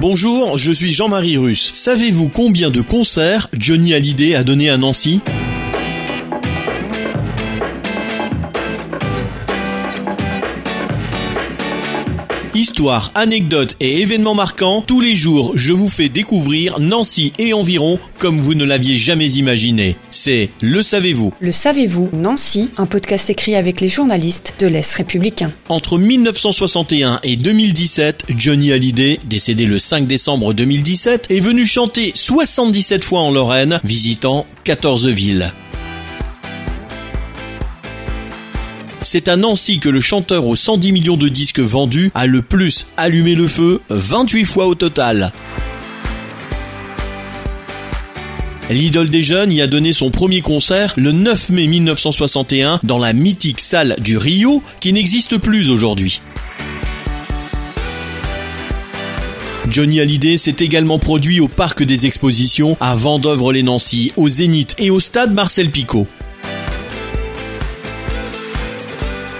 Bonjour, je suis Jean-Marie Russe. Savez-vous combien de concerts Johnny Hallyday a donné à Nancy? Histoire, anecdotes et événements marquants, tous les jours je vous fais découvrir Nancy et environ comme vous ne l'aviez jamais imaginé. C'est Le Savez-vous Le Savez-vous Nancy, un podcast écrit avec les journalistes de l'Est républicain. Entre 1961 et 2017, Johnny Hallyday, décédé le 5 décembre 2017, est venu chanter 77 fois en Lorraine, visitant 14 villes. C'est à Nancy que le chanteur aux 110 millions de disques vendus a le plus allumé le feu, 28 fois au total. L'idole des jeunes y a donné son premier concert le 9 mai 1961 dans la mythique salle du Rio qui n'existe plus aujourd'hui. Johnny Hallyday s'est également produit au Parc des Expositions à Vendœuvre-les-Nancy, au Zénith et au Stade Marcel Picot.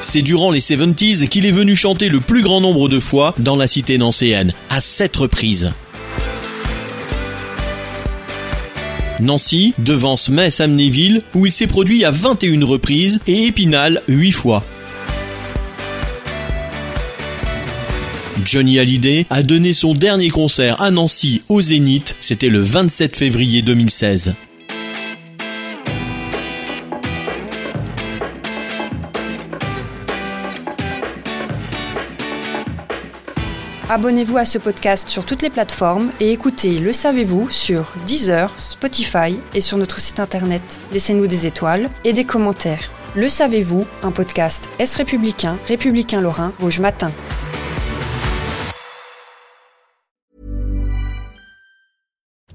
C'est durant les 70s qu'il est venu chanter le plus grand nombre de fois dans la cité nancéenne, à 7 reprises. Nancy devance Metz Amnéville où il s'est produit à 21 reprises et Épinal 8 fois. Johnny Hallyday a donné son dernier concert à Nancy au Zénith, c'était le 27 février 2016. Abonnez-vous à ce podcast sur toutes les plateformes et écoutez Le Savez-vous sur Deezer, Spotify et sur notre site internet. Laissez-nous des étoiles et des commentaires. Le Savez-vous, un podcast Est républicain, républicain lorrain, rouge matin.